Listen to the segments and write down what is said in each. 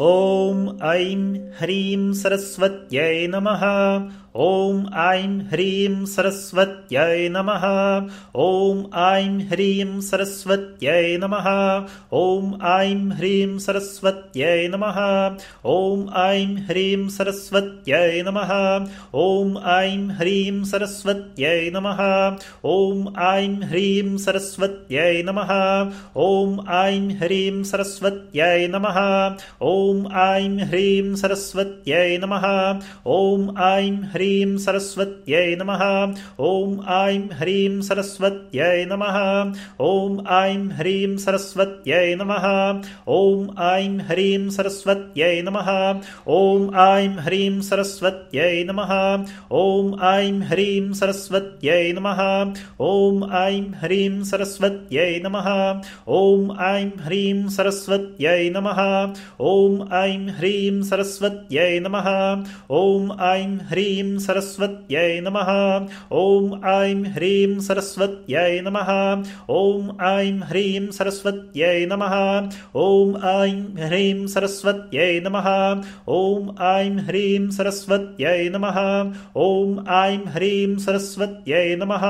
ॐ ऐं ह्रीं सरस्वत्यै नमः। ॐ ऐं ह्रीं सरस्वत्यै नमः। ॐ ऐं ह्रीं सरस्वत्यै नमः। ॐ ऐं ह्रीं सरस्वत्यै नमः। ॐ ऐं ह्रीं सरस्वत्यै नमः। ॐ ऐं ह्रीं सरस्वत्यै नमः। ॐ ऐं ह्रीं सरस्वत्यै नमः। ॐ ऐं ह्रीं सरस्वत्यै नमः। ॐ ऐं ह्रीं सरस्वत्यै नमः। ॐ ऐं ह्रीं सरस्वत्यै नमः। ॐ ऐं ह्रीं सरस्वत्यै नमः। ॐ ऐं ह्रीं सरस्वत्यै नमः। ॐ ऐं ह्रीं सरस्वत्यै नमः। ॐ ऐं ह्रीं सरस्वत्यै नमः। ॐ ऐं ह्रीं सरस्वत्यै नमः। ॐ ऐं ह्रीं सरस्वत्यै नमः। ॐ ऐं ह्रीं सरस्वत्यै नमः। ॐ ऐं ह्रीं सरस्वत्यै नमः। ॐ ऐं ह्रीं सरस्वत्यै नमः। ॐ ऐं ह्रीं सरस्वत्यै नमः। ॐ ऐं ह्रीं सरस्वत्यै नमः। ॐ ऐं ह्रीं सरस्वत्यै नमः। ॐ ऐं ह्रीं सरस्वत्यै नमः। ॐ ऐं ह्रीं सरस्वत्यै नमः।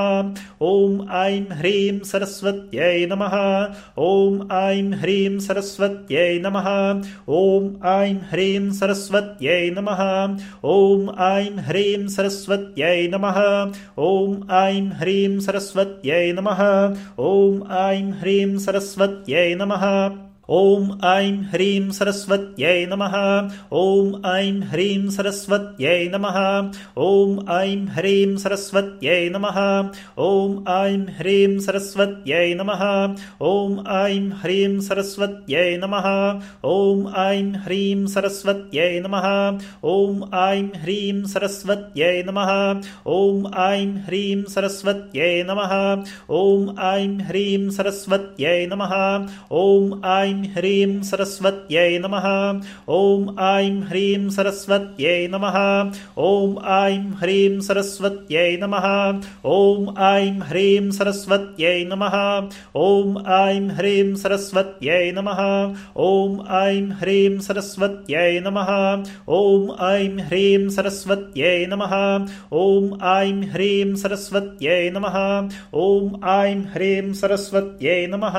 ॐ ऐं ह्रीं सरस्वत्यै नमः। ॐ ऐं ह्रीं सरस्वत्यै नमः। ॐ ऐं ह्रीं सरस्वत्यै नमः। ॐ ऐं ह्रीं सरस्वत्यै नमः। ॐ ऐं ह्रीं सरस्वत्यै नमः। ॐ ऐं ह्रीं सरस्वत्यै नमः ॐ ऐं ह्रीं सरस्वत्यै नमः ॐ ऐं ह्रीं सरस्वत्यै नमः ॐ ऐं ह्रीं सरस्वत्यै नमः ॐ ऐं ह्रीं सरस्वत्यै नमः ॐ ऐं ह्रीं सरस्वत्यै नमः ॐ ऐं ह्रीं सरस्वत्यै नमः ॐ ऐं ह्रीं सरस्वत्यै नमः ॐ ऐं ह्रीं सरस्वत्यै नमः ॐ ऐं ह्रीं सरस्वत्यै नमः ॐ ऐं ह्रीं सरस्वत्यै नमः ॐ ऐं ह्रीं सरस्वत्यै नमः ॐ ऐं ह्रीं सरस्वत्यै नमः ॐ ऐं ह्रीं सरस्वत्यै नमः ॐ ऐं ह्रीं सरस्वत्यै नमः ॐ ऐं ह्रीं सरस्वत्यै नमः ॐ ऐं ह्रीं सरस्वत्यै नमः ॐ ऐं ह्रीं सरस्वत्यै नमः ॐ ऐं ह्रीं सरस्वत्यै नमः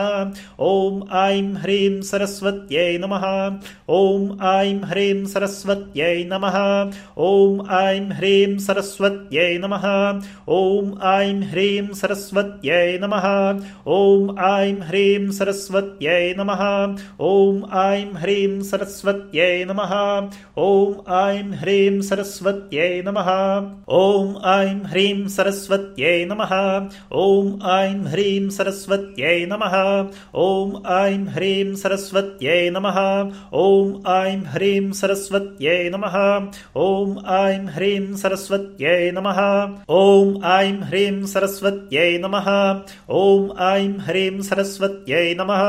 ॐ ऐं ह्रीं सरस्वत्यै नमः। ॐ ऐं ह्रीं सरस्वत्यै नमः। ॐ ऐं ह्रीं सरस्वत्यै नमः। ॐ ऐं ह्रीं सरस्वत्यै नमः। ॐ ऐं ह्रीं सरस्वत्यै नमः। ॐ ऐं ह्रीं सरस्वत्यै नमः। ॐ ऐं ह्रीं सरस्वत्यै नमः। ॐ ऐं ह्रीं सरस्वत्यै नमः। ॐ ऐं ह्रीं सरस्वत्यै नमः। ॐ ऐं ह्रीं सरस्वत्यै नमः ॐ ऐं ह्रीं सरस्वत्यै नमः ॐ ऐं ह्रीं सरस्वत्यै नमः ॐ ऐं ह्रीं सरस्वत्यै नमः ॐ ऐं ह्रीं सरस्वत्यै नमः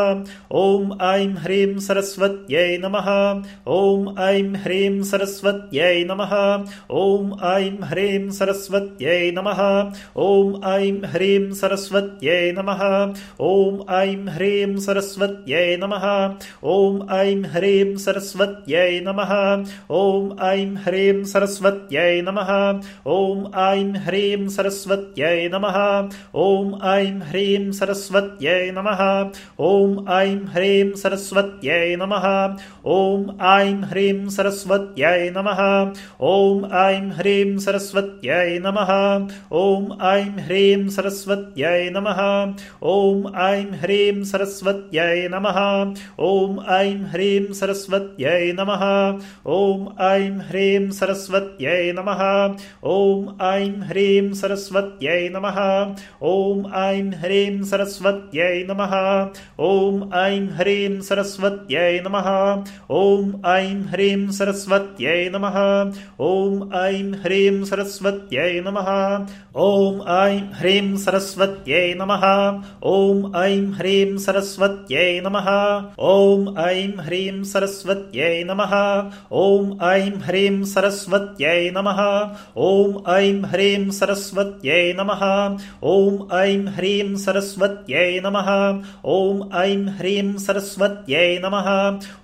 ॐ ऐं ह्रीं सरस्वत्यै नमः ॐ ऐं ह्रीं सरस्वत्यै नमः ॐ ऐं ह्रीं सरस्वत्यै नमः ॐ ऐं ह्रीं सरस्वत्यै नमः ॐ ऐं ह्रीं सरस्वत्यै नमः ॐ ऐं ह्रीं सरस्वत्यै नमः। ॐ ऐं ह्रीं सरस्वत्यै नमः। ॐ ऐं ह्रीं सरस्वत्यै नमः। ॐ ऐं ह्रीं सरस्वत्यै नमः। ॐ ऐं ह्रीं सरस्वत्यै नमः। ॐ ऐं ह्रीं सरस्वत्यै नमः। ॐ ऐं ह्रीं सरस्वत्यै नमः। ॐ ऐं ह्रीं सरस्वत्यै नमः। ॐ ऐं ह्रीं सरस्वत्यै नमः ॐ ऐं ह्रीं सरस्वत्यै नमः। ॐ ऐं ह्रीं सरस्वत्यै नमः। ॐ ऐं ह्रीं सरस्वत्यै नमः। ॐ ऐं ह्रीं सरस्वत्यै नमः। ॐ ऐं ह्रीं सरस्वत्यै नमः। ॐ ऐं ह्रीं सरस्वत्यै नमः। ॐ ऐं ह्रीं सरस्वत्यै नमः ॐ ऐं ह्रीं सरस्वत्यै नमः। ॐ ऐं ह्रीं सरस्वत्यै नमः। ॐ ऐं ह्रीं सरस्वत्यै नमः। ॐ ऐं ह्रीं सरस्वत्यै नमः। ॐ ऐं ह्रीं सरस्वत्यै नमः। ॐ ऐं ह्रीं सरस्वत्यै नमः। ॐ ऐं ह्रीं सरस्वत्यै नमः।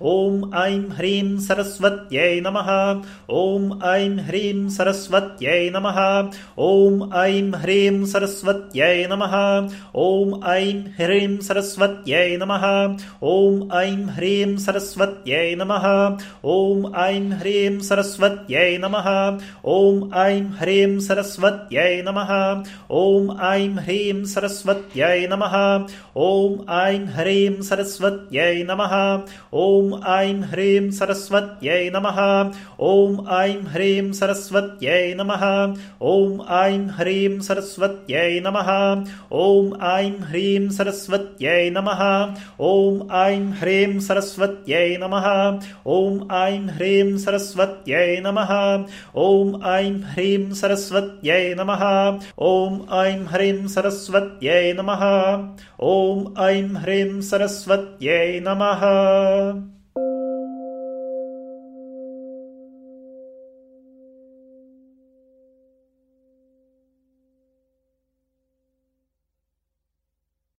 ॐ ऐं ह्रीं सरस्वत्यै नमः। ॐ ऐं ह्रीं सरस्वत्यै नमः। ॐ ऐं ह्रीं सरस्वत्यै नमः ॐ ऐं ह्रीं सरस्वत्यै नमः ॐ ऐं ह्रीं सरस्वत्यै नमः ॐ ऐं ह्रीं सरस्वत्यै नमः ॐ ऐं ह्रीं सरस्वत्यै नमः ॐ ऐं ह्रीं सरस्वत्यै नमः ॐ ऐं ह्रीं सरस्वत्यै नमः ॐ ऐं ह्रीं सरस्वत्यै नमः ॐ ऐं ह्रीं सरस्वत्यै नमः ॐ ऐं ह्रीं सरस्वत्यै नमः। ॐ ऐं ह्रीं सरस्वत्यै नमः। ॐ ऐं ह्रीं सरस्वत्यै नमः। ॐ ऐं ह्रीं सरस्वत्यै नमः। ॐ ऐं ह्रीं सरस्वत्यै नमः। ॐ ऐं ह्रीं सरस्वत्यै नमः। ॐ ऐं ह्रीं सरस्वत्यै नमः